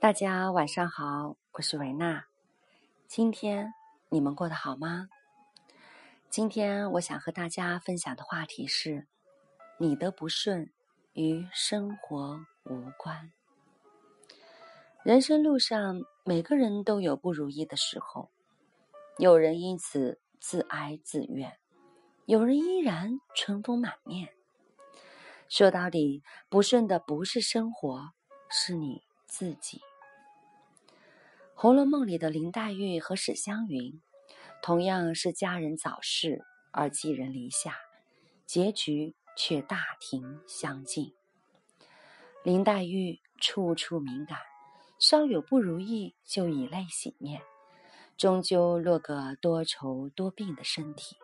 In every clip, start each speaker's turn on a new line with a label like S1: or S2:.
S1: 大家晚上好，我是维娜。今天你们过得好吗？今天我想和大家分享的话题是：你的不顺与生活无关。人生路上，每个人都有不如意的时候，有人因此自哀自怨，有人依然春风满面。说到底，不顺的不是生活，是你自己。《红楼梦》里的林黛玉和史湘云，同样是家人早逝而寄人篱下，结局却大庭相敬。林黛玉处处敏感，稍有不如意就以泪洗面，终究落个多愁多病的身体；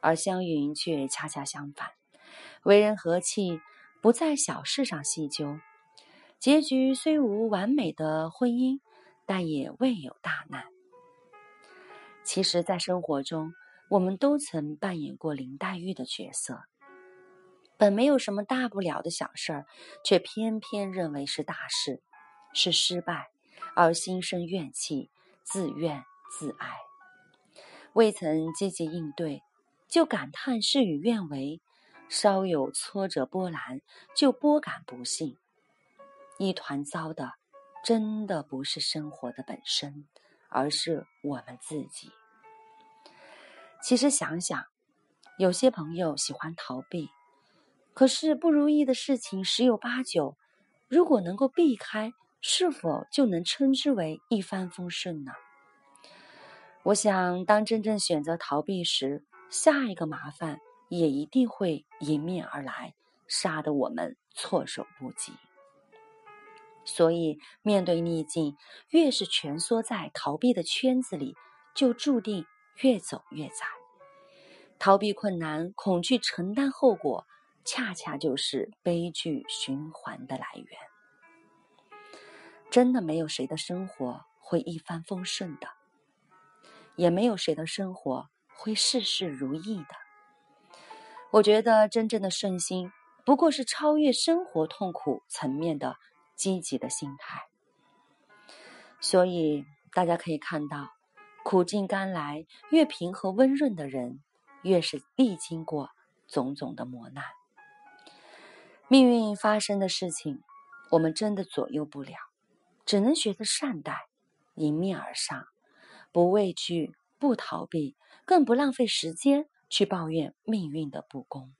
S1: 而湘云却恰恰相反，为人和气，不在小事上细究，结局虽无完美的婚姻。但也未有大难。其实，在生活中，我们都曾扮演过林黛玉的角色。本没有什么大不了的小事儿，却偏偏认为是大事，是失败，而心生怨气，自怨自艾。未曾积极应对，就感叹事与愿违；稍有挫折波澜，就拨感不幸，一团糟的。真的不是生活的本身，而是我们自己。其实想想，有些朋友喜欢逃避，可是不如意的事情十有八九，如果能够避开，是否就能称之为一帆风顺呢？我想，当真正选择逃避时，下一个麻烦也一定会迎面而来，杀得我们措手不及。所以，面对逆境，越是蜷缩在逃避的圈子里，就注定越走越窄。逃避困难、恐惧承担后果，恰恰就是悲剧循环的来源。真的没有谁的生活会一帆风顺的，也没有谁的生活会事事如意的。我觉得，真正的顺心，不过是超越生活痛苦层面的。积极的心态，所以大家可以看到，苦尽甘来、越平和温润的人，越是历经过种种的磨难。命运发生的事情，我们真的左右不了，只能学着善待，迎面而上，不畏惧，不逃避，更不浪费时间去抱怨命运的不公。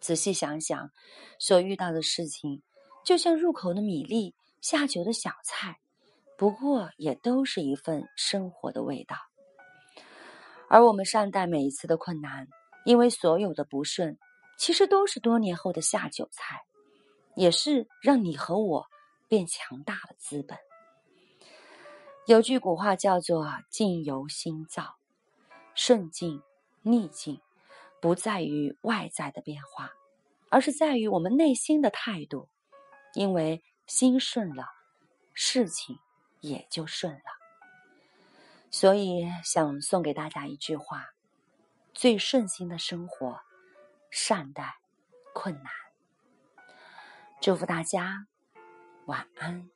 S1: 仔细想想，所遇到的事情。就像入口的米粒，下酒的小菜，不过也都是一份生活的味道。而我们善待每一次的困难，因为所有的不顺，其实都是多年后的下酒菜，也是让你和我变强大的资本。有句古话叫做“境由心造”，顺境、逆境，不在于外在的变化，而是在于我们内心的态度。因为心顺了，事情也就顺了。所以想送给大家一句话：最顺心的生活，善待困难。祝福大家晚安。